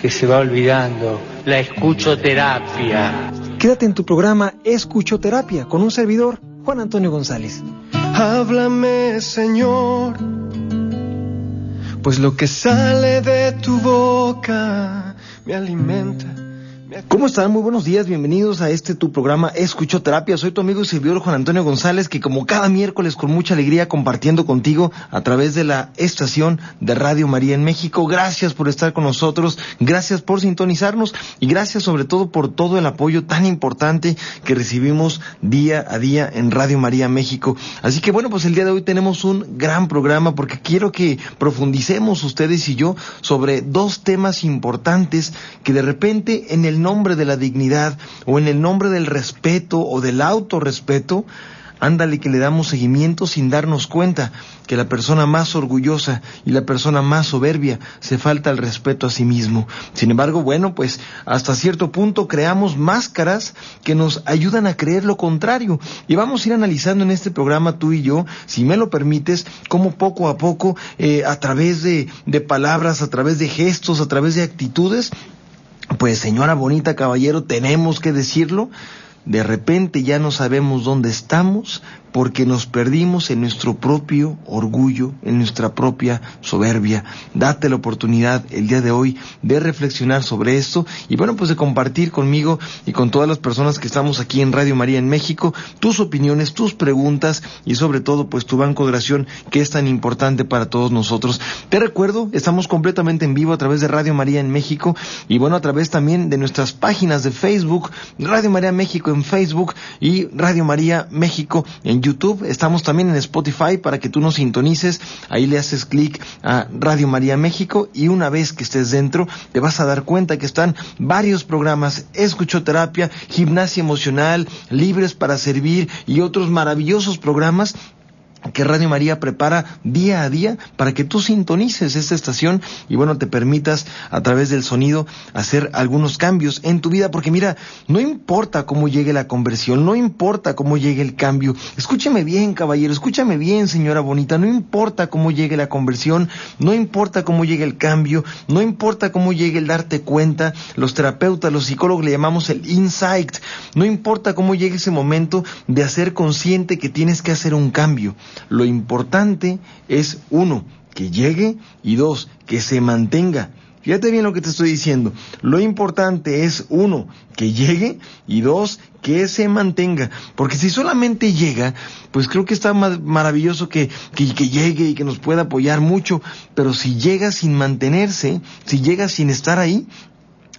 que se va olvidando, la escuchoterapia. Quédate en tu programa Escuchoterapia con un servidor, Juan Antonio González. Háblame, Señor, pues lo que sale de tu boca me alimenta ¿Cómo están? Muy buenos días, bienvenidos a este tu programa Escuchoterapia. Soy tu amigo y servidor Juan Antonio González, que como cada miércoles con mucha alegría compartiendo contigo a través de la estación de Radio María en México. Gracias por estar con nosotros, gracias por sintonizarnos y gracias sobre todo por todo el apoyo tan importante que recibimos día a día en Radio María México. Así que bueno, pues el día de hoy tenemos un gran programa porque quiero que profundicemos ustedes y yo sobre dos temas importantes que de repente en el nombre de la dignidad o en el nombre del respeto o del autorrespeto, ándale que le damos seguimiento sin darnos cuenta que la persona más orgullosa y la persona más soberbia se falta el respeto a sí mismo. Sin embargo, bueno, pues hasta cierto punto creamos máscaras que nos ayudan a creer lo contrario. Y vamos a ir analizando en este programa tú y yo, si me lo permites, cómo poco a poco, eh, a través de, de palabras, a través de gestos, a través de actitudes, pues señora bonita caballero, tenemos que decirlo, de repente ya no sabemos dónde estamos porque nos perdimos en nuestro propio orgullo, en nuestra propia soberbia. Date la oportunidad el día de hoy de reflexionar sobre esto y bueno, pues de compartir conmigo y con todas las personas que estamos aquí en Radio María en México tus opiniones, tus preguntas y sobre todo pues tu banco de oración que es tan importante para todos nosotros. Te recuerdo, estamos completamente en vivo a través de Radio María en México y bueno, a través también de nuestras páginas de Facebook, Radio María México en Facebook y Radio María México en YouTube, estamos también en Spotify para que tú nos sintonices, ahí le haces clic a Radio María México y una vez que estés dentro te vas a dar cuenta que están varios programas, escuchoterapia, gimnasia emocional, libres para servir y otros maravillosos programas que Radio María prepara día a día para que tú sintonices esta estación y bueno, te permitas a través del sonido hacer algunos cambios en tu vida, porque mira, no importa cómo llegue la conversión, no importa cómo llegue el cambio, escúchame bien, caballero, escúchame bien, señora bonita, no importa cómo llegue la conversión, no importa cómo llegue el cambio, no importa cómo llegue el darte cuenta, los terapeutas, los psicólogos le llamamos el insight, no importa cómo llegue ese momento de hacer consciente que tienes que hacer un cambio. Lo importante es, uno, que llegue y dos, que se mantenga. Fíjate bien lo que te estoy diciendo. Lo importante es, uno, que llegue y dos, que se mantenga. Porque si solamente llega, pues creo que está maravilloso que, que, que, llegue y que nos pueda apoyar mucho. Pero si llega sin mantenerse, si llega sin estar ahí,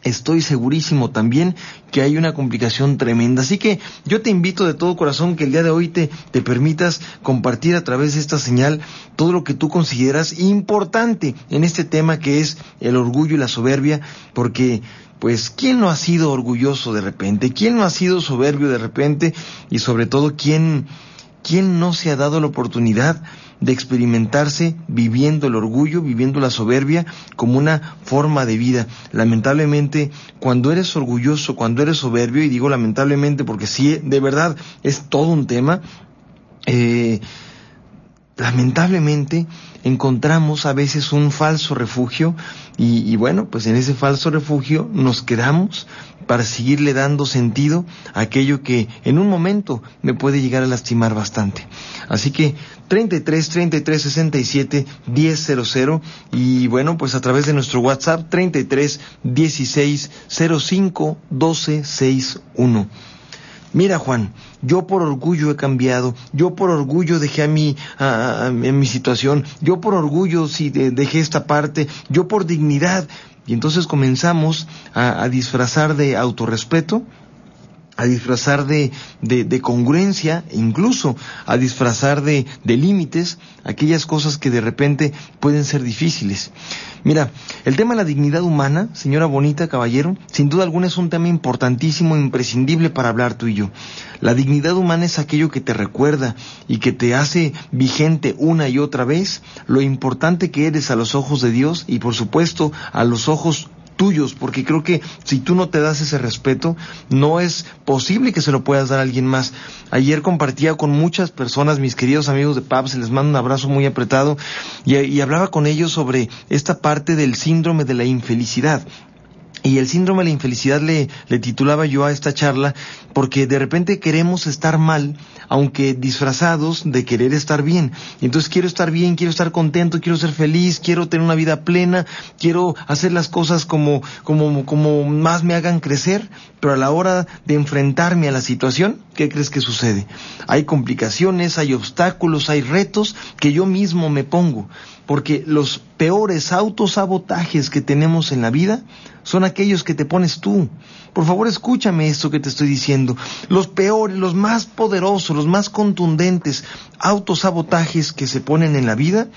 estoy segurísimo también que hay una complicación tremenda. Así que yo te invito de todo corazón que el día de hoy te, permitas compartir a través de esta señal todo lo que tú consideras importante en este tema que es el orgullo y la soberbia, porque pues ¿quién no ha sido orgulloso de repente? ¿Quién no ha sido soberbio de repente? Y sobre todo, ¿quién, quién no se ha dado la oportunidad de experimentarse viviendo el orgullo, viviendo la soberbia como una forma de vida. Lamentablemente, cuando eres orgulloso, cuando eres soberbio, y digo lamentablemente porque sí, de verdad es todo un tema, eh, lamentablemente encontramos a veces un falso refugio y, y, bueno, pues en ese falso refugio nos quedamos para seguirle dando sentido a aquello que en un momento me puede llegar a lastimar bastante. Así que 33 33 67 1000 y bueno, pues a través de nuestro WhatsApp 33 16 05 12 61. Mira Juan, yo por orgullo he cambiado, yo por orgullo dejé a mi, a, mi situación, yo por orgullo sí de, dejé esta parte, yo por dignidad. Y entonces comenzamos a, a disfrazar de autorrespeto a disfrazar de, de, congruencia, incluso a disfrazar de, de límites, aquellas cosas que de repente pueden ser difíciles. Mira, el tema de la dignidad humana, señora bonita, caballero, sin duda alguna es un tema importantísimo, imprescindible para hablar tú y yo. La dignidad humana es aquello que te recuerda y que te hace vigente una y otra vez lo importante que eres a los ojos de Dios y por supuesto a los ojos tuyos, porque creo que si tú no te das ese respeto, no es posible que se lo puedas dar a alguien más. Ayer compartía con muchas personas, mis queridos amigos de PAP, se les mando un abrazo muy apretado, y hablaba con ellos sobre esta parte del síndrome de la infelicidad. Y el síndrome de la infelicidad le, le, titulaba yo a esta charla porque de repente queremos estar mal, aunque disfrazados de querer estar bien. Entonces quiero estar bien, quiero estar contento, quiero ser feliz, quiero tener una vida plena, quiero hacer las cosas como, como, como más me hagan crecer, pero a la hora de enfrentarme a la situación, ¿qué crees que sucede? Hay complicaciones, hay obstáculos, hay retos que yo mismo me pongo porque los peores autosabotajes que tenemos en la vida son aquellos que te pones tú. Por favor, escúchame esto que te estoy diciendo. Los peores, los más poderosos, los más contundentes autosabotajes que se ponen en la vida,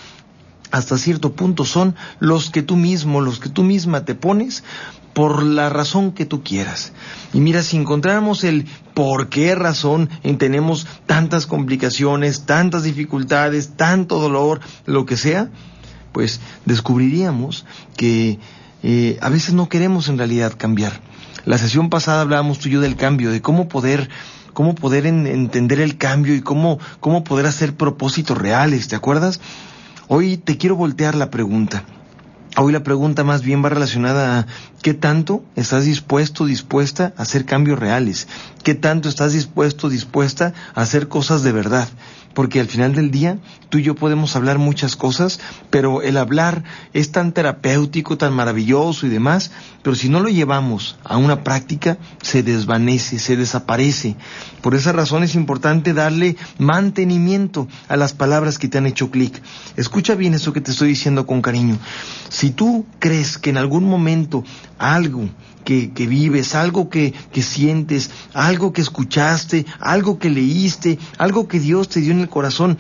hasta cierto punto son los que tú mismo, los que tú misma te pones por la razón que tú quieras. Y mira, si encontráramos el por qué razón tenemos tantas complicaciones, tantas dificultades, tanto dolor, lo que sea, pues descubriríamos que eh, a veces no queremos en realidad cambiar. La sesión pasada hablábamos tú y yo del cambio, de cómo poder cómo poder entender el cambio y cómo, cómo poder hacer propósitos reales, ¿te acuerdas? Hoy te quiero voltear la pregunta. Hoy la pregunta más bien va relacionada a qué tanto estás dispuesto, dispuesta a hacer cambios reales, qué tanto estás dispuesto, dispuesta a hacer cosas de verdad porque al final del día tú y yo podemos hablar muchas cosas, pero el hablar es tan terapéutico, tan maravilloso y demás, pero si no lo llevamos a una práctica, se desvanece, se desaparece. Por esa razón es importante darle mantenimiento a las palabras que te han hecho clic. Escucha bien eso que te estoy diciendo con cariño. Si tú crees que en algún momento algo que, vives, algo que, que sientes, algo que escuchaste, algo que leíste, algo que Dios te dio en el corazón,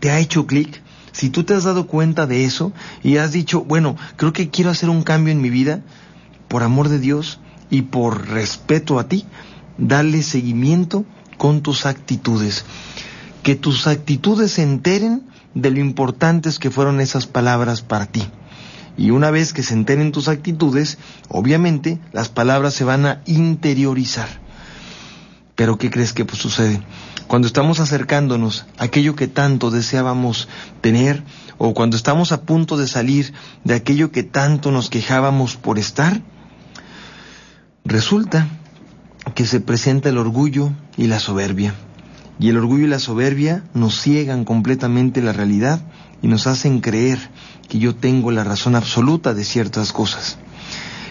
te ha hecho clic. Si tú te has dado cuenta de eso y has dicho, bueno, creo que quiero hacer un cambio en mi vida, por amor de Dios y por respeto a ti, dale seguimiento con tus actitudes. Que tus actitudes se enteren de lo importantes que fueron esas palabras para ti. Y una vez que se enteren tus actitudes, obviamente las palabras se van a interiorizar. Pero ¿qué crees que pues, sucede? Cuando estamos acercándonos a aquello que tanto deseábamos tener, o cuando estamos a punto de salir de aquello que tanto nos quejábamos por estar, resulta que se presenta el orgullo y la soberbia. Y el orgullo y la soberbia nos ciegan completamente la realidad y nos hacen creer que yo tengo la razón absoluta de ciertas cosas.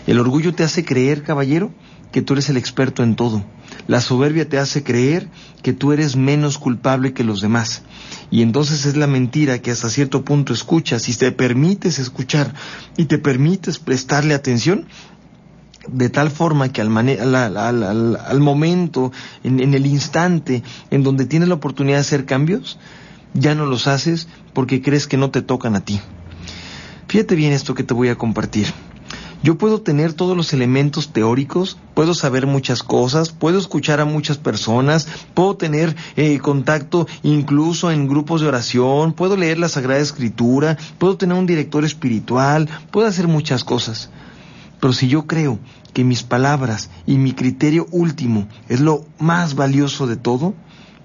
El orgullo te hace creer, caballero, que tú eres el experto en todo. La soberbia te hace creer que tú eres menos culpable que los demás. Y entonces es la mentira que hasta cierto punto escuchas y te permites escuchar y te permites prestarle atención de tal forma que al, al, momento, en, en el instante en donde tienes la oportunidad de hacer cambios, ya no los haces porque crees que no te tocan a ti. Fíjate bien esto que te voy a compartir. Yo puedo tener todos los elementos teóricos, puedo saber muchas cosas, puedo escuchar a muchas personas, puedo tener eh, contacto incluso en grupos de oración, puedo leer la Sagrada Escritura, puedo tener un director espiritual, puedo hacer muchas cosas. Pero si yo creo que mis palabras y mi criterio último es lo más valioso de todo,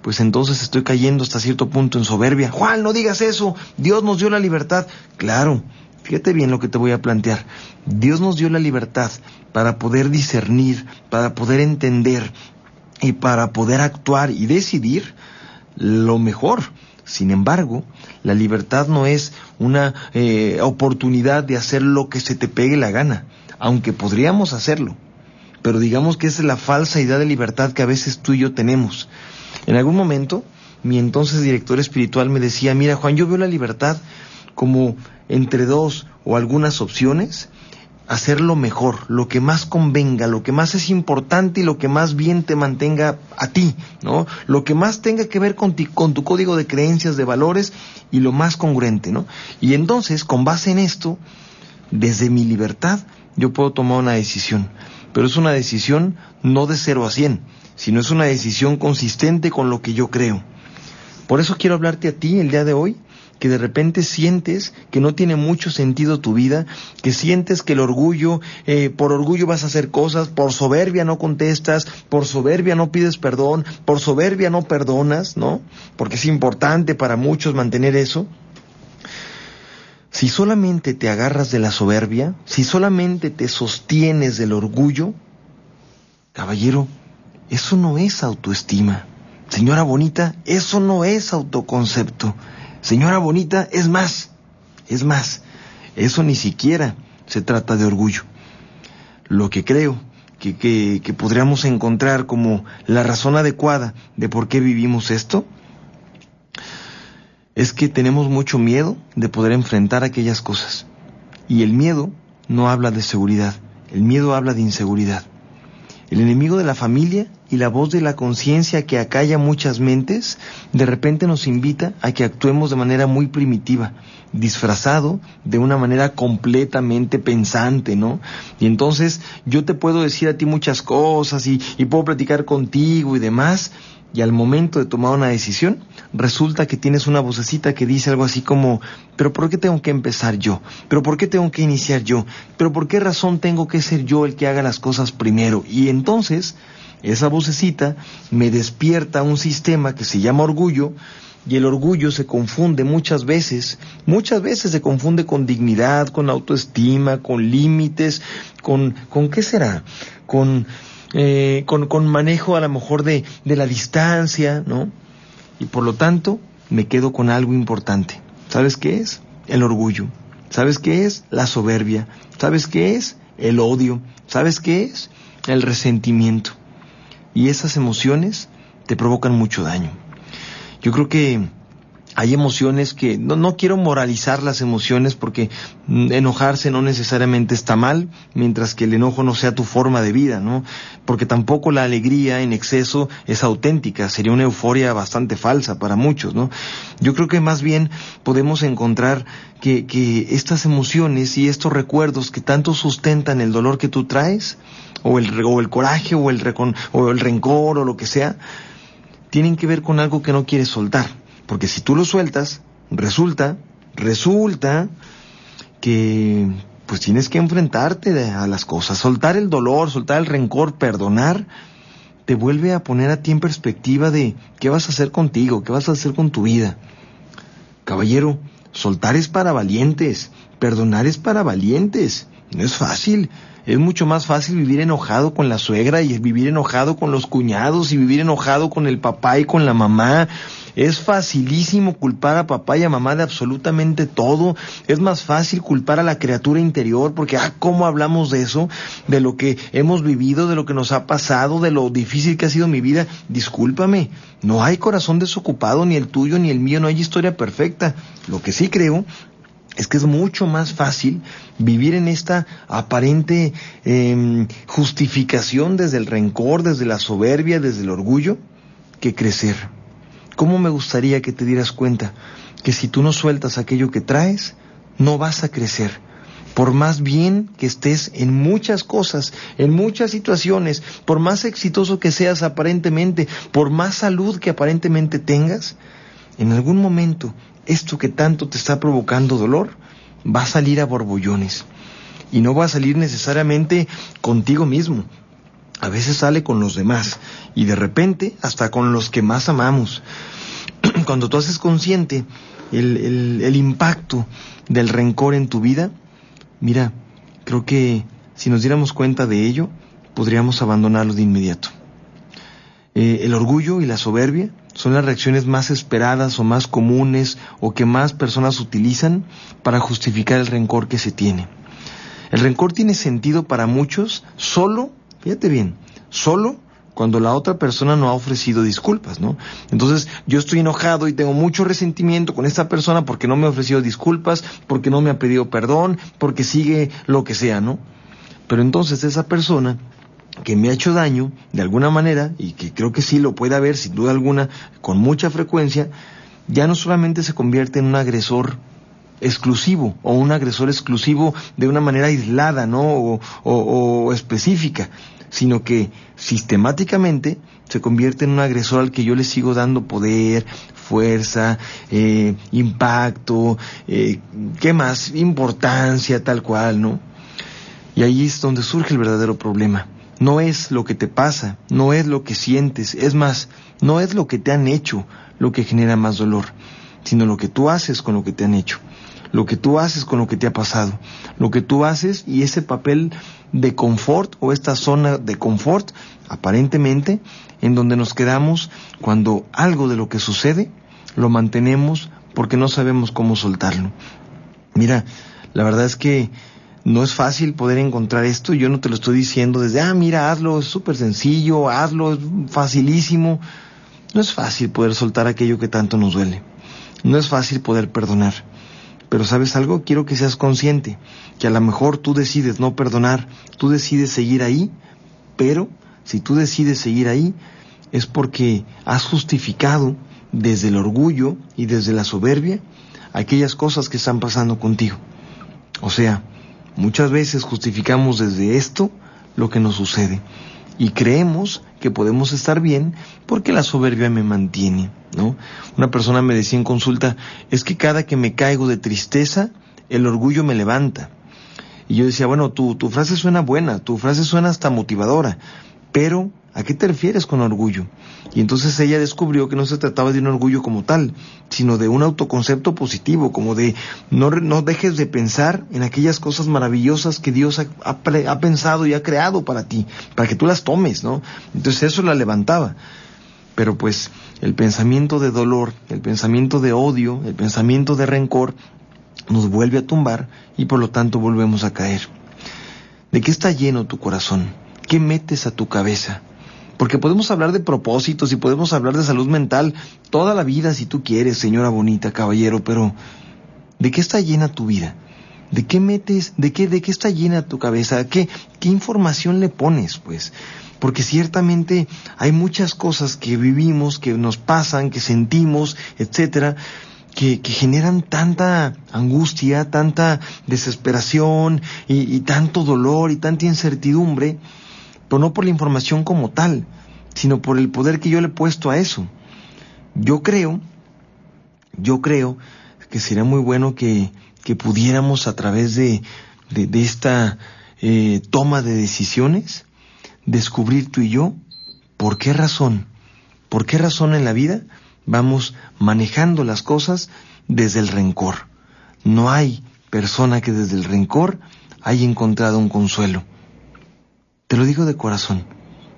pues entonces estoy cayendo hasta cierto punto en soberbia. Juan, no digas eso, Dios nos dio la libertad. Claro, Fíjate bien lo que te voy a plantear. Dios nos dio la libertad para poder discernir, para poder entender y para poder actuar y decidir lo mejor. Sin embargo, la libertad no es una eh, oportunidad de hacer lo que se te pegue la gana, aunque podríamos hacerlo. Pero digamos que esa es la falsa idea de libertad que a veces tú y yo tenemos. En algún momento, mi entonces director espiritual me decía, mira Juan, yo veo la libertad como entre dos o algunas opciones hacer lo mejor, lo que más convenga, lo que más es importante y lo que más bien te mantenga a ti, ¿no? Lo que más tenga que ver con, con tu código de creencias, de valores y lo más congruente, ¿no? Y entonces, con base en esto, desde mi libertad, yo puedo tomar una decisión. Pero es una decisión no de 0 a 100, sino es una decisión consistente con lo que yo creo. Por eso quiero hablarte a ti el día de hoy que de repente sientes que no tiene mucho sentido tu vida, que sientes que el orgullo, eh, por orgullo vas a hacer cosas, por soberbia no contestas, por soberbia no pides perdón, por soberbia no perdonas, ¿no? Porque es importante para muchos mantener eso. Si solamente te agarras de la soberbia, si solamente te sostienes del orgullo, caballero, eso no es autoestima. Señora bonita, eso no es autoconcepto. Señora bonita, es más, es más, eso ni siquiera se trata de orgullo. Lo que creo que, que, podríamos encontrar como la razón adecuada de por qué vivimos esto es que tenemos mucho miedo de poder enfrentar aquellas cosas. Y el miedo no habla de seguridad, el miedo habla de inseguridad. El enemigo de la familia y la voz de la conciencia que acalla muchas mentes, de repente nos invita a que actuemos de manera muy primitiva, disfrazado de una manera completamente pensante, ¿no? Y entonces yo te puedo decir a ti muchas cosas y, y puedo platicar contigo y demás, y al momento de tomar una decisión, resulta que tienes una vocecita que dice algo así como, pero ¿por qué tengo que empezar yo? ¿Pero por qué tengo que iniciar yo? ¿Pero por qué razón tengo que ser yo el que haga las cosas primero? Y entonces, esa vocecita me despierta un sistema que se llama orgullo, y el orgullo se confunde muchas veces, muchas veces se confunde con dignidad, con autoestima, con límites, con, ¿con qué será? Con eh, con, con, manejo a lo mejor de, de la distancia, ¿no? Y por lo tanto, me quedo con algo importante. ¿Sabes qué es? El orgullo. ¿Sabes qué es? La soberbia. ¿Sabes qué es? El odio. ¿Sabes qué es? El resentimiento. Y esas emociones te provocan mucho daño. Yo creo que hay emociones que no, no quiero moralizar las emociones porque mm, enojarse no necesariamente está mal, mientras que el enojo no sea tu forma de vida, ¿no? Porque tampoco la alegría en exceso es auténtica, sería una euforia bastante falsa para muchos, ¿no? Yo creo que más bien podemos encontrar que, que estas emociones y estos recuerdos que tanto sustentan el dolor que tú traes, o el, o el coraje, o el, o el rencor, o lo que sea, tienen que ver con algo que no quieres soltar porque si tú lo sueltas, resulta, resulta que pues tienes que enfrentarte a las cosas, soltar el dolor, soltar el rencor, perdonar, te vuelve a poner a ti en perspectiva de qué vas a hacer contigo, qué vas a hacer con tu vida. Caballero, soltar es para valientes, perdonar es para valientes. No es fácil. Es mucho más fácil vivir enojado con la suegra y vivir enojado con los cuñados y vivir enojado con el papá y con la mamá es facilísimo culpar a papá y a mamá de absolutamente todo. Es más fácil culpar a la criatura interior porque, ah, ¿cómo hablamos de eso? De lo que hemos vivido, de lo que nos ha pasado, de lo difícil que ha sido mi vida. Discúlpame, no hay corazón desocupado, ni el tuyo ni el mío, no hay historia perfecta. Lo que sí creo es que es mucho más fácil vivir en esta aparente em, justificación desde el rencor, desde la soberbia, desde el orgullo, que crecer. ¿Cómo me gustaría que te dieras cuenta que si tú no sueltas aquello que traes, no vas a crecer? Por más bien que estés en muchas cosas, en muchas situaciones, por más exitoso que seas aparentemente, por más salud que aparentemente tengas, en algún momento esto que tanto te está provocando dolor va a salir a borbullones. Y no va a salir necesariamente contigo mismo, a veces sale con los demás y de repente hasta con los que más amamos. Cuando tú haces consciente el, el, impacto del rencor en tu vida, mira, creo que si nos diéramos cuenta de ello, podríamos abandonarlo de inmediato. Eh, el orgullo y la soberbia son las reacciones más esperadas o más comunes o que más personas utilizan para justificar el rencor que se tiene. El rencor tiene sentido para muchos solo Fíjate bien, solo cuando la otra persona no ha ofrecido disculpas, ¿no? Entonces yo estoy enojado y tengo mucho resentimiento con esta persona porque no me ha ofrecido disculpas, porque no me ha pedido perdón, porque sigue lo que sea, ¿no? Pero entonces esa persona que me ha hecho daño de alguna manera, y que creo que sí lo puede haber sin duda alguna, con mucha frecuencia, ya no solamente se convierte en un agresor exclusivo o un agresor exclusivo de una manera aislada, ¿no? O, específica, sino que sistemáticamente se convierte en un agresor al que yo le sigo dando poder, fuerza, eh, impacto, eh, ¿qué más? Importancia, tal cual, ¿no? Y ahí es donde surge el verdadero problema. No es lo que te pasa, no es lo que sientes, es más, no es lo que te han hecho lo que genera más dolor, sino lo que tú haces con lo que te han hecho, lo que tú haces con lo que te ha pasado, lo que tú haces y ese papel de confort o esta zona de confort, aparentemente, en donde nos quedamos cuando algo de lo que sucede lo mantenemos porque no sabemos cómo soltarlo. Mira, la verdad es que no es fácil poder encontrar esto. Yo no te lo estoy diciendo desde, ah, mira, hazlo, es súper sencillo, hazlo, es facilísimo. No es fácil poder soltar aquello que tanto nos duele. No es fácil poder perdonar. Pero sabes algo, quiero que seas consciente, que a lo mejor tú decides no perdonar, tú decides seguir ahí, pero si tú decides seguir ahí es porque has justificado desde el orgullo y desde la soberbia aquellas cosas que están pasando contigo. O sea, Muchas veces justificamos desde esto lo que nos sucede y creemos que podemos estar bien porque la soberbia me mantiene, ¿no? Una persona me decía en consulta, es que cada que me caigo de tristeza, el orgullo me levanta. Y yo decía, bueno, tu, tu frase suena buena, tu frase suena hasta motivadora, pero ¿A qué te refieres con orgullo? Y entonces ella descubrió que no se trataba de un orgullo como tal, sino de un autoconcepto positivo, como de no, no dejes de pensar en aquellas cosas maravillosas que Dios ha, ha, pensado y ha creado para ti, para que tú las tomes, ¿no? Entonces eso la levantaba. Pero pues el pensamiento de dolor, el pensamiento de odio, el pensamiento de rencor, nos vuelve a tumbar y por lo tanto volvemos a caer. ¿De qué está lleno tu corazón? ¿Qué metes a tu cabeza? Porque podemos hablar de propósitos y podemos hablar de salud mental toda la vida si tú quieres, señora bonita, caballero, pero ¿de qué está llena tu vida? ¿De qué metes? ¿De qué, de qué está llena tu cabeza? ¿Qué, qué información le pones, pues? Porque ciertamente hay muchas cosas que vivimos, que nos pasan, que sentimos, etcétera, que, que, generan tanta angustia, tanta desesperación y, y, tanto dolor y tanta incertidumbre pero no por la información como tal, sino por el poder que yo le he puesto a eso. Yo creo, yo creo que sería muy bueno que, que pudiéramos a través de, de, esta eh, toma de decisiones descubrir tú y yo por qué razón, por qué razón en la vida vamos manejando las cosas desde el rencor. No hay persona que desde el rencor haya encontrado un consuelo. Te lo digo de corazón.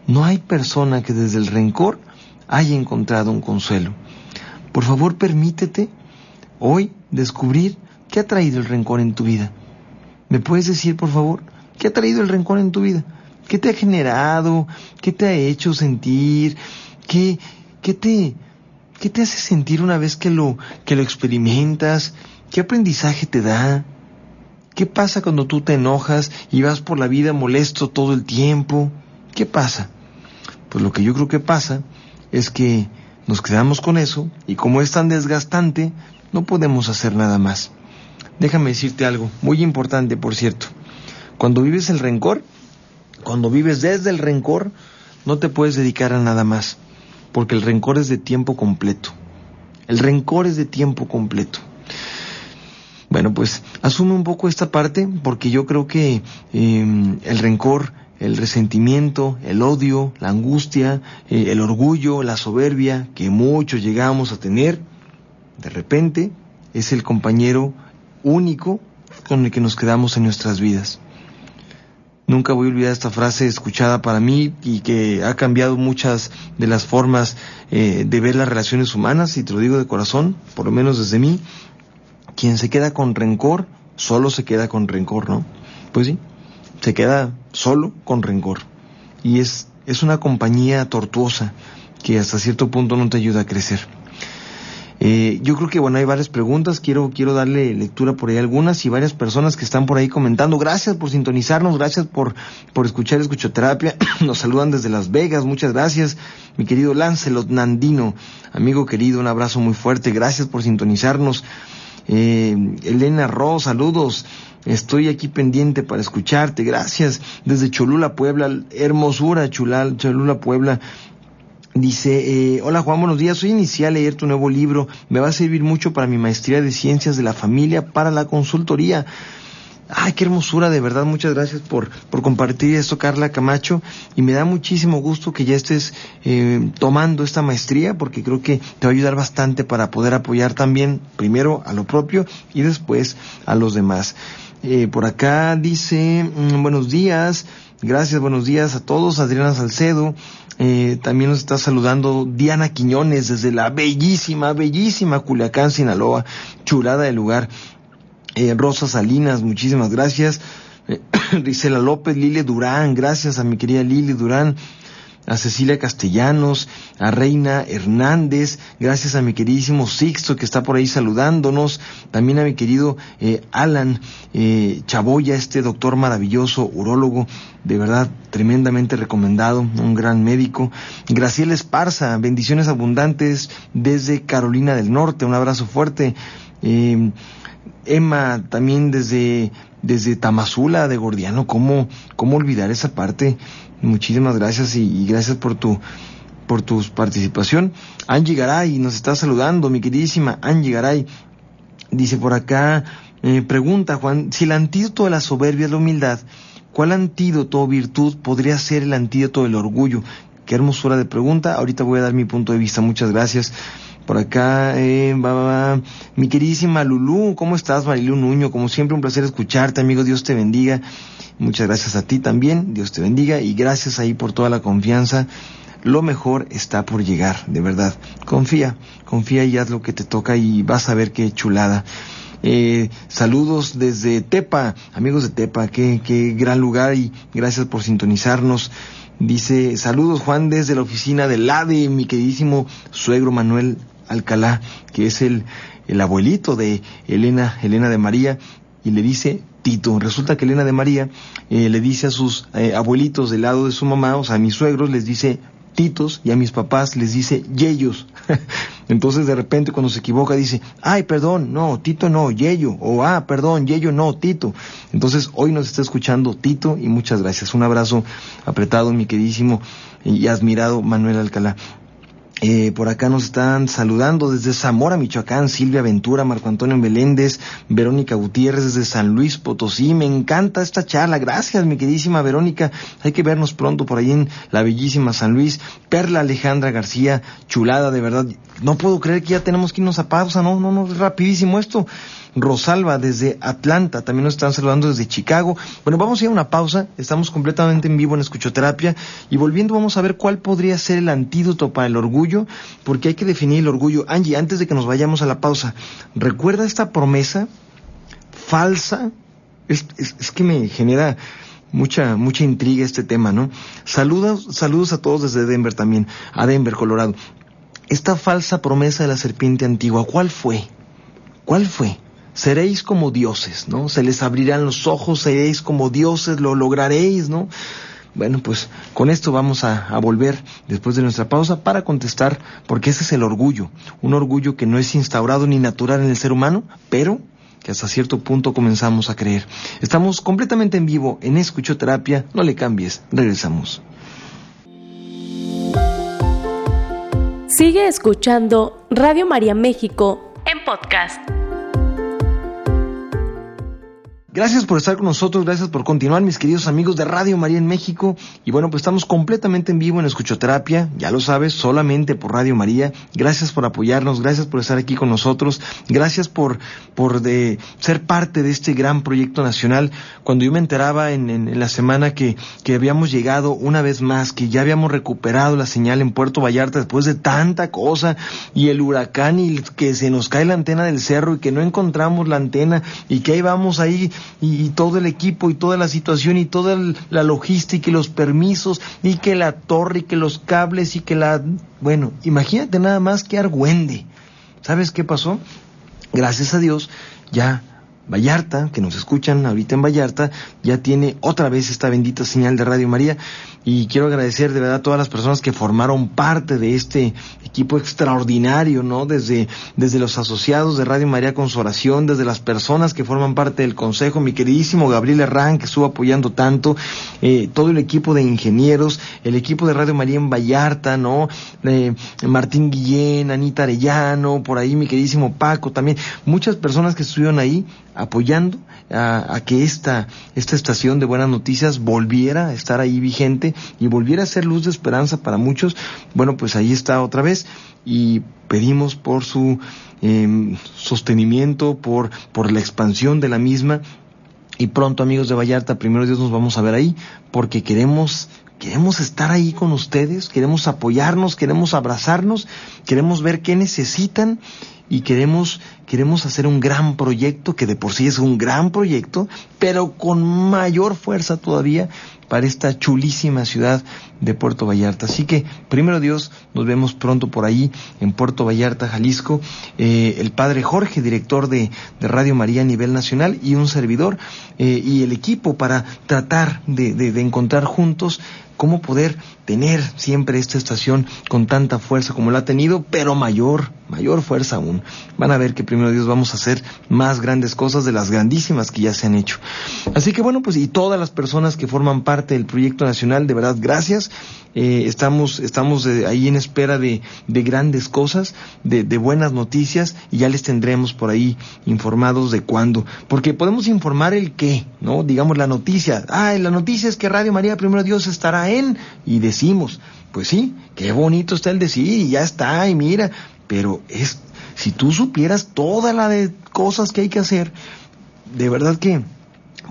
No hay persona que desde el rencor haya encontrado un consuelo. Por favor, permítete hoy descubrir qué ha traído el rencor en tu vida. ¿Me puedes decir, por favor, qué ha traído el rencor en tu vida? ¿Qué te ha generado? ¿Qué te ha hecho sentir? ¿Qué, qué te, qué te hace sentir una vez que lo, que lo experimentas? ¿Qué aprendizaje te da? ¿Qué pasa cuando tú te enojas y vas por la vida molesto todo el tiempo? ¿Qué pasa? Pues lo que yo creo que pasa es que nos quedamos con eso y como es tan desgastante, no podemos hacer nada más. Déjame decirte algo, muy importante por cierto. Cuando vives el rencor, cuando vives desde el rencor, no te puedes dedicar a nada más, porque el rencor es de tiempo completo. El rencor es de tiempo completo. Bueno, pues asume un poco esta parte porque yo creo que em, el rencor, el resentimiento, el odio, la angustia, eh, el orgullo, la soberbia que muchos llegamos a tener, de repente es el compañero único con el que nos quedamos en nuestras vidas. Nunca voy a olvidar esta frase escuchada para mí y que ha cambiado muchas de las formas eh, de ver las relaciones humanas, y te lo digo de corazón, por lo menos desde mí, quien se queda con rencor, solo se queda con rencor, ¿no? Pues sí, se queda solo con rencor. Y es, es una compañía tortuosa que hasta cierto punto no te ayuda a crecer. Eh, yo creo que bueno, hay varias preguntas, quiero, quiero darle lectura por ahí algunas y varias personas que están por ahí comentando. Gracias por sintonizarnos, gracias por, por escuchar Escuchoterapia. Nos saludan desde Las Vegas, muchas gracias. Mi querido Lancelot Nandino, amigo querido, un abrazo muy fuerte, gracias por sintonizarnos. Eh, Elena Ro, saludos. Estoy aquí pendiente para escucharte. Gracias. Desde Cholula, Puebla. Hermosura, Chulal, Cholula, Puebla. Dice, eh, hola Juan, buenos días. Soy inicial a leer tu nuevo libro. Me va a servir mucho para mi maestría de ciencias de la familia para la consultoría. Ay, qué hermosura, de verdad, muchas gracias por, por compartir esto, Carla Camacho. Y me da muchísimo gusto que ya estés eh, tomando esta maestría, porque creo que te va a ayudar bastante para poder apoyar también, primero a lo propio y después a los demás. Eh, por acá dice, mm, buenos días, gracias, buenos días a todos, Adriana Salcedo. Eh, también nos está saludando Diana Quiñones desde la bellísima, bellísima Culiacán, Sinaloa, chulada del lugar. Eh, Rosa Salinas, muchísimas gracias. Eh, López, Lili Durán, gracias a mi querida Lili Durán a Cecilia Castellanos, a Reina Hernández, gracias a mi queridísimo Sixto que está por ahí saludándonos, también a mi querido eh, Alan eh, Chaboya, este doctor maravilloso, urólogo, de verdad tremendamente recomendado, un gran médico. Graciela Esparza, bendiciones abundantes desde Carolina del Norte, un abrazo fuerte. Eh, Emma también desde desde Tamazula de Gordiano, ¿cómo, cómo olvidar esa parte? Muchísimas gracias y, gracias por tu por tu participación. Angie Garay nos está saludando, mi queridísima Angie Garay. Dice por acá, eh, pregunta Juan, si el antídoto de la soberbia es la humildad, ¿cuál antídoto o virtud podría ser el antídoto del orgullo? Qué hermosura de pregunta. Ahorita voy a dar mi punto de vista. Muchas gracias. Por acá, eh, va, va, va. mi queridísima Lulú, ¿cómo estás, Marilu Nuño? Como siempre, un placer escucharte, amigo. Dios te bendiga. Muchas gracias a ti también. Dios te bendiga y gracias ahí por toda la confianza. Lo mejor está por llegar, de verdad. Confía, confía y haz lo que te toca y vas a ver qué chulada. Eh, saludos desde Tepa, amigos de Tepa, qué, qué gran lugar y gracias por sintonizarnos. Dice, saludos Juan desde la oficina del ADE, mi queridísimo suegro Manuel Alcalá, que es el, el abuelito de Elena, Elena de María, y le dice Tito. Resulta que Elena de María eh, le dice a sus eh, abuelitos del lado de su mamá, o sea, a mis suegros, les dice Titos y a mis papás les dice Yeyos. Entonces de repente cuando se equivoca dice, ay, perdón, no, Tito no, Yeyo, o ah, perdón, Yeyo no, Tito. Entonces hoy nos está escuchando Tito y muchas gracias. Un abrazo apretado, mi queridísimo y admirado Manuel Alcalá. Eh, por acá nos están saludando desde Zamora, Michoacán, Silvia Ventura, Marco Antonio Meléndez, Verónica Gutiérrez desde San Luis Potosí. Me encanta esta charla. Gracias, mi queridísima Verónica. Hay que vernos pronto por ahí en la bellísima San Luis. Perla Alejandra García, chulada, de verdad. No puedo creer que ya tenemos que irnos a pausa. No, no, no, es rapidísimo esto. Rosalba desde Atlanta, también nos están saludando desde Chicago. Bueno, vamos a ir a una pausa, estamos completamente en vivo en escuchoterapia y volviendo vamos a ver cuál podría ser el antídoto para el orgullo, porque hay que definir el orgullo. Angie, antes de que nos vayamos a la pausa, ¿recuerda esta promesa falsa? Es, que me genera mucha, mucha intriga este tema, ¿no? Saludos, saludos a todos desde Denver también, a Denver, Colorado. Esta falsa promesa de la serpiente antigua, ¿cuál fue? ¿Cuál fue? Seréis como dioses, ¿no? Se les abrirán los ojos, seréis como dioses, lo lograréis, ¿no? Bueno, pues con esto vamos a, volver después de nuestra pausa para contestar, porque ese es el orgullo, un orgullo que no es instaurado ni natural en el ser humano, pero que hasta cierto punto comenzamos a creer. Estamos completamente en vivo en Escuchoterapia, no le cambies, regresamos. Sigue escuchando Radio María México en podcast. Gracias por estar con nosotros, gracias por continuar, mis queridos amigos de Radio María en México. Y bueno, pues estamos completamente en vivo en Escuchoterapia, ya lo sabes, solamente por Radio María. Gracias por apoyarnos, gracias por estar aquí con nosotros, gracias por, por de ser parte de este gran proyecto nacional. Cuando yo me enteraba en, en, la semana que, que habíamos llegado una vez más, que ya habíamos recuperado la señal en Puerto Vallarta después de tanta cosa, y el huracán y que se nos cae la antena del cerro y que no encontramos la antena y que ahí vamos ahí y, todo el equipo y toda la situación y toda la logística y los permisos y que la torre y que los cables y que la... Bueno, imagínate nada más que argüende ¿sabes qué pasó? Gracias a Dios, ya Vallarta, que nos escuchan ahorita en Vallarta, ya tiene otra vez esta bendita señal de Radio María y quiero agradecer de verdad a todas las personas que formaron parte de este equipo extraordinario, ¿no? Desde, desde los asociados de Radio María con su oración, desde las personas que forman parte del consejo, mi queridísimo Gabriel Herrán, que estuvo apoyando tanto, eh, todo el equipo de ingenieros, el equipo de Radio María en Vallarta, ¿no? Eh, Martín Guillén, Anita Arellano, por ahí mi queridísimo Paco también, muchas personas que estuvieron ahí apoyando a, que esta, esta estación de buenas noticias volviera a estar ahí vigente y volviera a ser luz de esperanza para muchos, bueno, pues ahí está otra vez y pedimos por su em, sostenimiento, por, por la expansión de la misma. Y pronto amigos de Vallarta, primero Dios nos vamos a ver ahí porque queremos queremos estar ahí con ustedes, queremos apoyarnos, queremos abrazarnos, queremos ver qué necesitan y queremos, queremos hacer un gran proyecto, que de por sí es un gran proyecto, pero con mayor fuerza todavía para esta chulísima ciudad de Puerto Vallarta. Así que, primero Dios, nos vemos pronto por ahí en Puerto Vallarta, Jalisco. Eh, el padre Jorge, director de, Radio María a nivel nacional, y un servidor, eh, y el equipo para tratar de, de encontrar juntos cómo poder tener siempre esta estación con tanta fuerza como la ha tenido, pero mayor, mayor fuerza aún. Van a ver que primero Dios vamos a hacer más grandes cosas de las grandísimas que ya se han hecho. Así que bueno, pues y todas las personas que forman parte del proyecto nacional, de verdad, gracias. Eh, estamos estamos ahí en espera de, de grandes cosas, de, de, buenas noticias y ya les tendremos por ahí informados de cuándo. Porque podemos informar el qué, ¿no? Digamos la noticia. Ah, la noticia es que Radio María Primero Dios estará en y decimos, pues sí, qué bonito está el decir y ya está y mira, pero es si tú supieras toda la de cosas que hay que hacer, de verdad que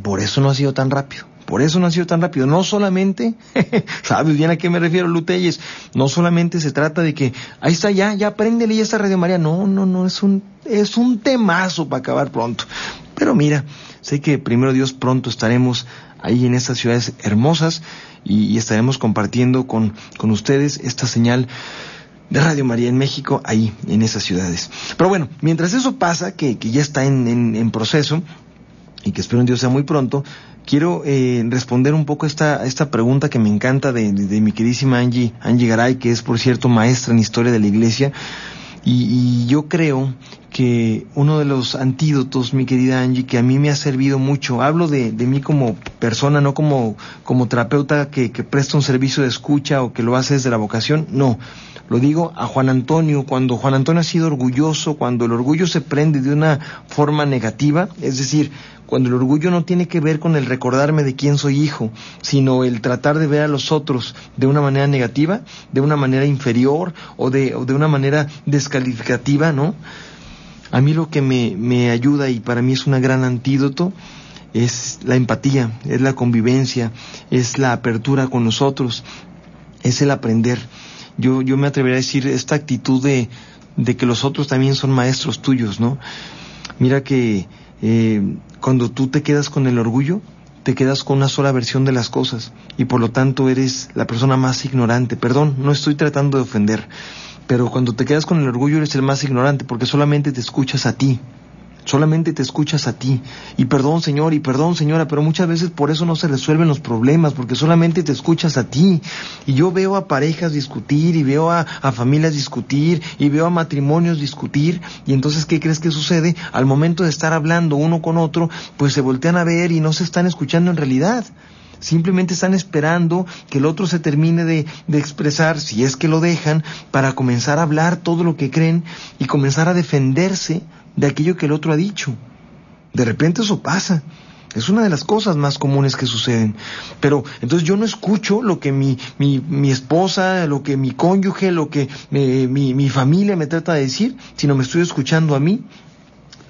por eso no ha sido tan rápido. Por eso no ha sido tan rápido. No solamente, sabes bien a qué me refiero, Luteyes, no solamente se trata de que, ahí está ya, ya préndele ya esta Radio María. No, no, no, es un, es un temazo para acabar pronto. Pero mira, sé que primero Dios pronto estaremos ahí en estas ciudades hermosas y, estaremos compartiendo con, con ustedes esta señal de Radio María en México, ahí, en esas ciudades. Pero bueno, mientras eso pasa, que, que ya está en, en, proceso, y que espero en Dios sea muy pronto, quiero eh, responder un poco esta, esta pregunta que me encanta de, de, mi queridísima Angie, Angie Garay, que es por cierto maestra en historia de la iglesia, y, y yo creo que uno de los antídotos, mi querida Angie, que a mí me ha servido mucho, hablo de, de mí como persona, no como, como terapeuta que, que, presta un servicio de escucha o que lo hace desde la vocación, no. Lo digo a Juan Antonio, cuando Juan Antonio ha sido orgulloso, cuando el orgullo se prende de una forma negativa, es decir, cuando el orgullo no tiene que ver con el recordarme de quién soy hijo, sino el tratar de ver a los otros de una manera negativa, de una manera inferior o de, o de una manera descalificativa, ¿no? A mí lo que me, me ayuda y para mí es un gran antídoto es la empatía, es la convivencia, es la apertura con nosotros, es el aprender. Yo, yo me atrevería a decir esta actitud de, de que los otros también son maestros tuyos, ¿no? Mira que eh, cuando tú te quedas con el orgullo, te quedas con una sola versión de las cosas y por lo tanto eres la persona más ignorante. Perdón, no estoy tratando de ofender, pero cuando te quedas con el orgullo eres el más ignorante porque solamente te escuchas a ti. Solamente te escuchas a ti. Y perdón, Señor, y perdón, señora, pero muchas veces por eso no se resuelven los problemas, porque solamente te escuchas a ti. Y yo veo a parejas discutir, y veo a, familias discutir, y veo a matrimonios discutir, y entonces, ¿qué crees que sucede? Al momento de estar hablando uno con otro, pues se voltean a ver y no se están escuchando en realidad simplemente están esperando que el otro se termine de, de, expresar, si es que lo dejan, para comenzar a hablar todo lo que creen y comenzar a defenderse de aquello que el otro ha dicho. De repente eso pasa. Es una de las cosas más comunes que suceden. Pero entonces yo no escucho lo que mi, mi, mi esposa, lo que mi cónyuge, lo que eh, mi, mi familia me trata de decir, sino me estoy escuchando a mí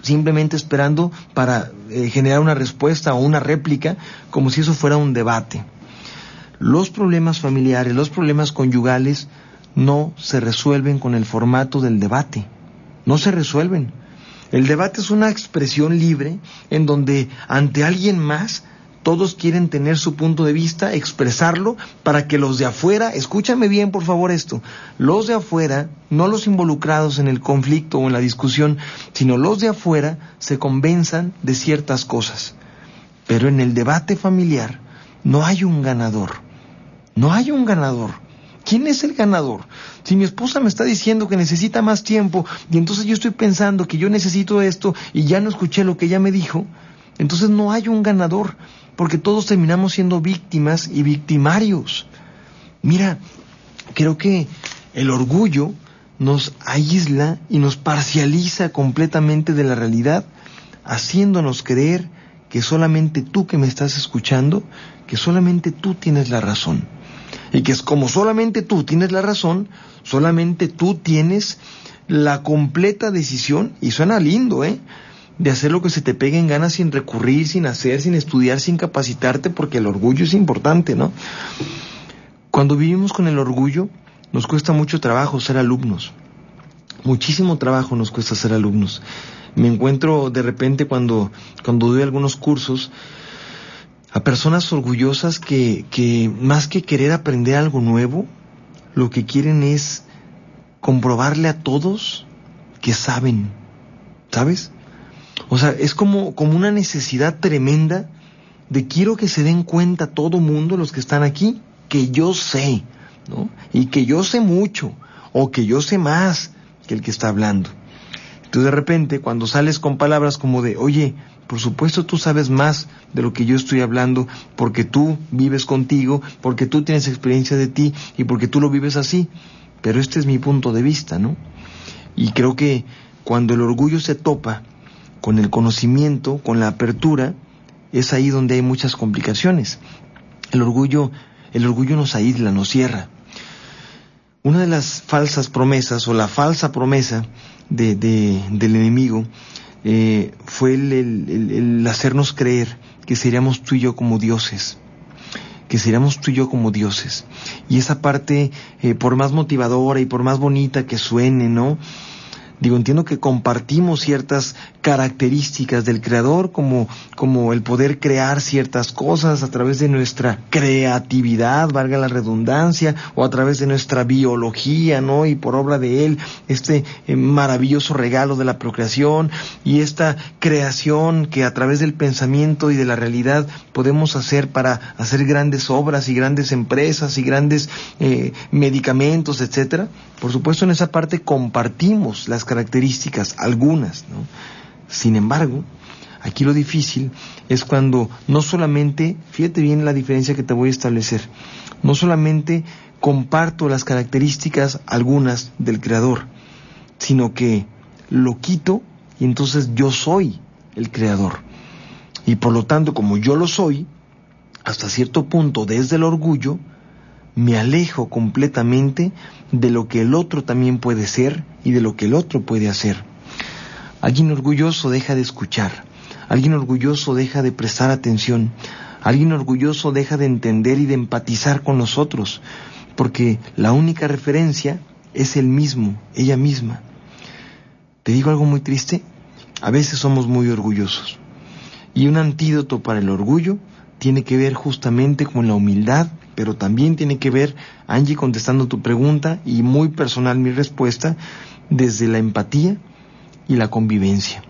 simplemente esperando para eh, generar una respuesta o una réplica como si eso fuera un debate. Los problemas familiares, los problemas conyugales no se resuelven con el formato del debate, no se resuelven. El debate es una expresión libre en donde ante alguien más Todos quieren tener su punto de vista, expresarlo, para que los de afuera, escúchame bien por favor esto, los de afuera, no los involucrados en el conflicto o en la discusión, sino los de afuera se convenzan de ciertas cosas. Pero en el debate familiar no hay un ganador. No hay un ganador. ¿Quién es el ganador? Si mi esposa me está diciendo que necesita más tiempo y entonces yo estoy pensando que yo necesito esto y ya no escuché lo que ella me dijo, entonces no hay un ganador porque todos terminamos siendo víctimas y victimarios. Mira, creo que el orgullo nos aísla y nos parcializa completamente de la realidad, haciéndonos creer que solamente tú que me estás escuchando, que solamente tú tienes la razón. Y que es como solamente tú tienes la razón, solamente tú tienes la completa decisión, y suena lindo, ¿eh? De hacer lo que se te pegue en ganas sin recurrir, sin hacer, sin estudiar, sin capacitarte, porque el orgullo es importante, ¿no? Cuando vivimos con el orgullo, nos cuesta mucho trabajo ser alumnos. Muchísimo trabajo nos cuesta ser alumnos. Me encuentro de repente cuando, cuando doy algunos cursos a personas orgullosas que, que más que querer aprender algo nuevo, lo que quieren es comprobarle a todos que saben, ¿sabes? O sea, es como, como una necesidad tremenda de quiero que se den cuenta todo mundo, los que están aquí, que yo sé, ¿no? Y que yo sé mucho, o que yo sé más que el que está hablando. Entonces de repente, cuando sales con palabras como de, oye, por supuesto tú sabes más de lo que yo estoy hablando, porque tú vives contigo, porque tú tienes experiencia de ti y porque tú lo vives así, pero este es mi punto de vista, ¿no? Y creo que cuando el orgullo se topa con el conocimiento, con la apertura, es ahí donde hay muchas complicaciones. El orgullo, el orgullo nos aísla, nos cierra. Una de las falsas promesas o la falsa promesa de, del enemigo eh, fue el, hacernos creer que seríamos tú y yo como dioses, que seríamos tú y yo como dioses. Y esa parte, eh, por más motivadora y por más bonita que suene, ¿no? Digo, entiendo que compartimos ciertas características del creador, como, como el poder crear ciertas cosas a través de nuestra creatividad, valga la redundancia, o a través de nuestra biología, ¿no? Y por obra de él, este eh, maravilloso regalo de la procreación y esta creación que a través del pensamiento y de la realidad podemos hacer para hacer grandes obras y grandes empresas y grandes eh, medicamentos, etcétera. Por supuesto, en esa parte compartimos las características, algunas, ¿no? Sin embargo, aquí lo difícil es cuando no solamente, fíjate bien la diferencia que te voy a establecer, no solamente comparto las características algunas del creador, sino que lo quito y entonces yo soy el creador. Y por lo tanto, como yo lo soy, hasta cierto punto desde el orgullo, me alejo completamente de lo que el otro también puede ser y de lo que el otro puede hacer. Alguien orgulloso deja de escuchar, alguien orgulloso deja de prestar atención, alguien orgulloso deja de entender y de empatizar con nosotros, porque la única referencia es el mismo, ella misma. Te digo algo muy triste, a veces somos muy orgullosos. Y un antídoto para el orgullo tiene que ver justamente con la humildad pero también tiene que ver, Angie, contestando tu pregunta y muy personal mi respuesta, desde la empatía y la convivencia.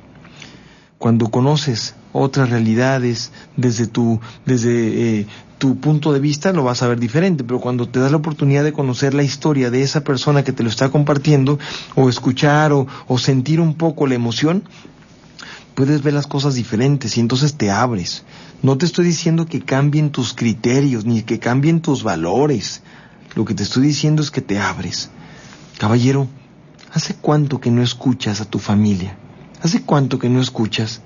Cuando conoces otras realidades desde tu, desde eh, tu punto de vista lo vas a ver diferente, pero cuando te das la oportunidad de conocer la historia de esa persona que te lo está compartiendo, o escuchar o, o sentir un poco la emoción, puedes ver las cosas diferentes y entonces te abres. No te estoy diciendo que cambien tus criterios ni que cambien tus valores. Lo que te estoy diciendo es que te abres. Caballero, ¿hace cuánto que no escuchas a tu familia? ¿Hace cuánto que no escuchas?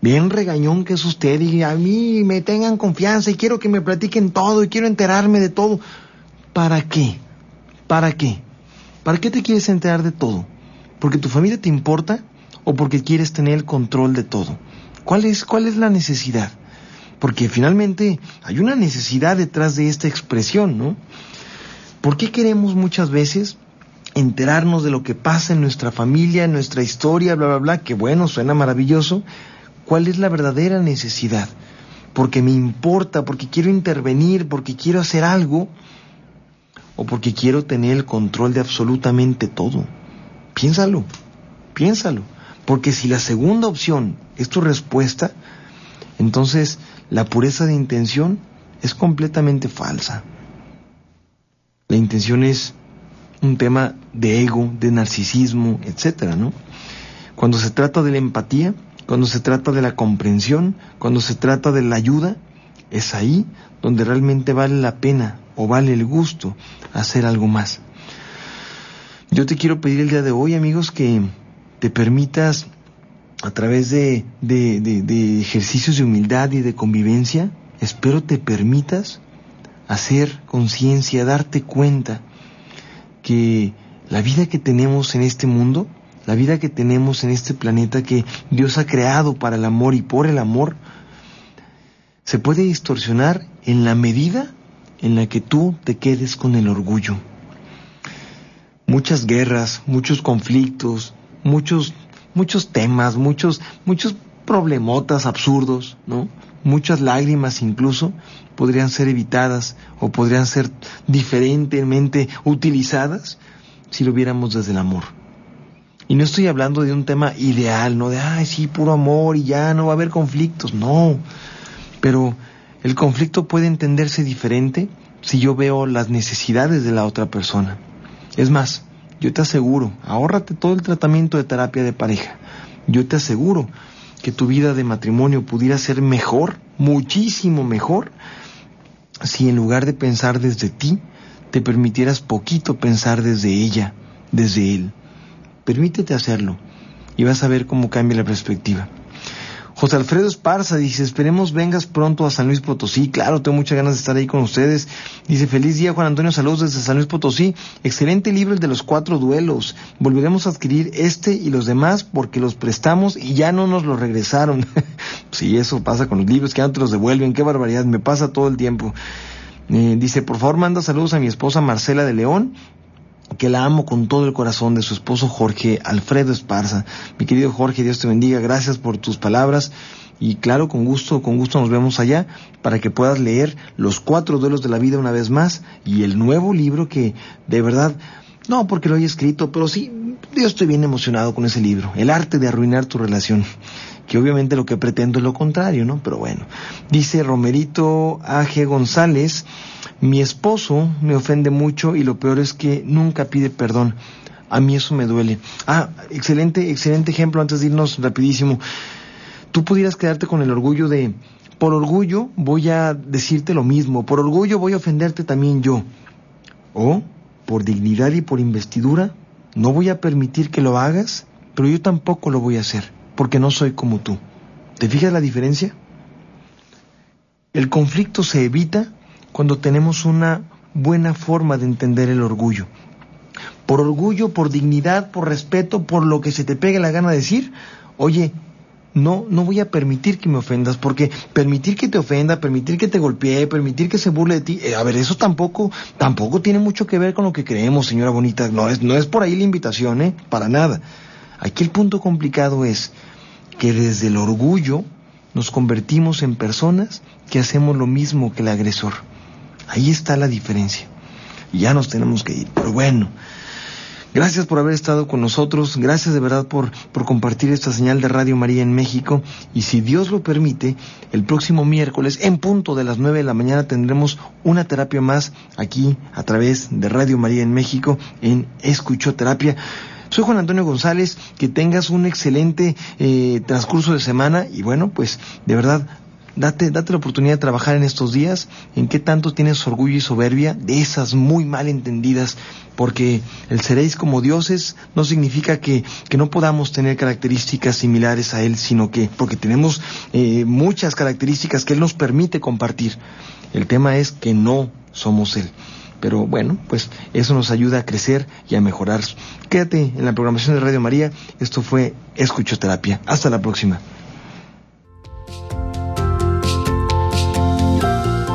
Bien regañón que es usted y a mí me tengan confianza y quiero que me platiquen todo y quiero enterarme de todo. ¿Para qué? ¿Para qué? ¿Para qué te quieres enterar de todo? ¿Porque tu familia te importa? O porque quieres tener el control de todo? ¿Cuál es, cuál es la necesidad? Porque finalmente hay una necesidad detrás de esta expresión, ¿no? ¿Por qué queremos muchas veces enterarnos de lo que pasa en nuestra familia, en nuestra historia, bla, bla, bla? Que bueno, suena maravilloso. ¿Cuál es la verdadera necesidad? porque me importa, porque quiero intervenir, porque quiero hacer algo, o porque quiero tener el control de absolutamente todo. Piénsalo, piénsalo, porque si la segunda opción es tu respuesta, entonces la pureza de intención es completamente falsa. La intención es un tema de ego, de narcisismo, etcétera, ¿no? Cuando se trata de la empatía, cuando se trata de la comprensión, cuando se trata de la ayuda, es ahí donde realmente vale la pena o vale el gusto hacer algo más. Yo te quiero pedir el día de hoy, amigos, que te permitas, a través de, de, ejercicios de humildad y de convivencia, espero te permitas hacer conciencia, darte cuenta que la vida que tenemos en este mundo la vida que tenemos en este planeta que Dios ha creado para el amor y por el amor, se puede distorsionar en la medida en la que tú te quedes con el orgullo. Muchas guerras, muchos conflictos, muchos, muchos temas, muchos, muchos problemotas absurdos, ¿no? Muchas lágrimas incluso podrían ser evitadas o podrían ser diferentemente utilizadas si lo viéramos desde el amor. Y no estoy hablando de un tema ideal, no de, ay, sí, puro amor y ya no va a haber conflictos, no. Pero el conflicto puede entenderse diferente si yo veo las necesidades de la otra persona. Es más, yo te aseguro, ahórrate todo el tratamiento de terapia de pareja. Yo te aseguro que tu vida de matrimonio pudiera ser mejor, muchísimo mejor, si en lugar de pensar desde ti, te permitieras poquito pensar desde ella, desde él. Permítete hacerlo y vas a ver cómo cambia la perspectiva. José Alfredo Esparza dice, esperemos vengas pronto a San Luis Potosí. Claro, tengo muchas ganas de estar ahí con ustedes. Dice, feliz día Juan Antonio, saludos desde San Luis Potosí. Excelente libro el de los cuatro duelos. Volveremos a adquirir este y los demás porque los prestamos y ya no nos los regresaron. sí, eso pasa con los libros, que ya no te los devuelven. Qué barbaridad, me pasa todo el tiempo. Eh, dice, por favor manda saludos a mi esposa Marcela de León que la amo con todo el corazón de su esposo Jorge Alfredo Esparza. Mi querido Jorge, Dios te bendiga, gracias por tus palabras y claro, con gusto, con gusto nos vemos allá para que puedas leer los cuatro duelos de la vida una vez más y el nuevo libro que de verdad, no porque lo haya escrito, pero sí, yo estoy bien emocionado con ese libro, El arte de arruinar tu relación que obviamente lo que pretendo es lo contrario, ¿no? Pero bueno, dice Romerito A.G. González, mi esposo me ofende mucho y lo peor es que nunca pide perdón. A mí eso me duele. Ah, excelente, excelente ejemplo antes de irnos rapidísimo. Tú pudieras quedarte con el orgullo de, por orgullo voy a decirte lo mismo, por orgullo voy a ofenderte también yo. O, por dignidad y por investidura, no voy a permitir que lo hagas, pero yo tampoco lo voy a hacer, porque no soy como tú. ¿Te fijas la diferencia? El conflicto se evita cuando tenemos una buena forma de entender el orgullo. Por orgullo, por dignidad, por respeto, por lo que se te pegue la gana de decir, oye, no, no voy a permitir que me ofendas, porque permitir que te ofenda, permitir que te golpee, permitir que se burle de ti, eh, a ver, eso tampoco, tampoco tiene mucho que ver con lo que creemos, señora bonita, no es, no es por ahí la invitación, ¿eh? Para nada. Aquí el punto complicado es que desde el orgullo nos convertimos en personas que hacemos lo mismo que el agresor. Ahí está la diferencia. Y ya nos tenemos que ir. Pero bueno, gracias por haber estado con nosotros. Gracias de verdad por, por compartir esta señal de Radio María en México. Y si Dios lo permite, el próximo miércoles, en punto de las nueve de la mañana, tendremos una terapia más aquí a través de Radio María en México en Escuchoterapia. Soy Juan Antonio González, que tengas un excelente eh, transcurso de semana y bueno, pues de verdad Date, date la oportunidad de trabajar en estos días, en qué tanto tienes orgullo y soberbia de esas muy mal entendidas, porque el seréis como dioses no significa que, que no podamos tener características similares a Él, sino que, porque tenemos eh, muchas características que Él nos permite compartir. El tema es que no somos Él. Pero bueno, pues eso nos ayuda a crecer y a mejorar. Quédate en la programación de Radio María. Esto fue Escuchoterapia. Hasta la próxima.